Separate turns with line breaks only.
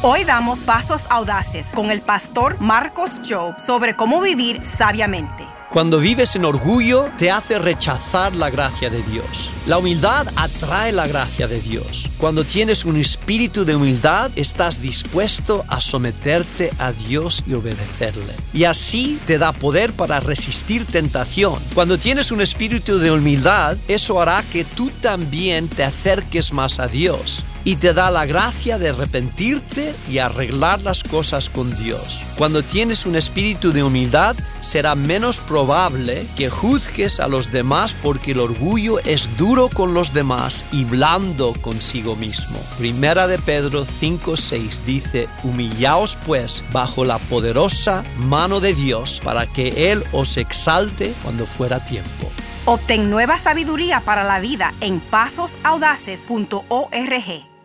Hoy damos pasos audaces con el pastor Marcos Job sobre cómo vivir sabiamente.
Cuando vives en orgullo, te hace rechazar la gracia de Dios. La humildad atrae la gracia de Dios. Cuando tienes un espíritu de humildad, estás dispuesto a someterte a Dios y obedecerle. Y así te da poder para resistir tentación. Cuando tienes un espíritu de humildad, eso hará que tú también te acerques más a Dios y te da la gracia de arrepentirte y arreglar las cosas con Dios. Cuando tienes un espíritu de humildad, será menos probable que juzgues a los demás porque el orgullo es duro con los demás y blando consigo mismo. Primera de Pedro 5:6 dice, humillaos pues bajo la poderosa mano de Dios para que Él os exalte cuando fuera tiempo.
Obtén nueva sabiduría para la vida en pasosaudaces.org.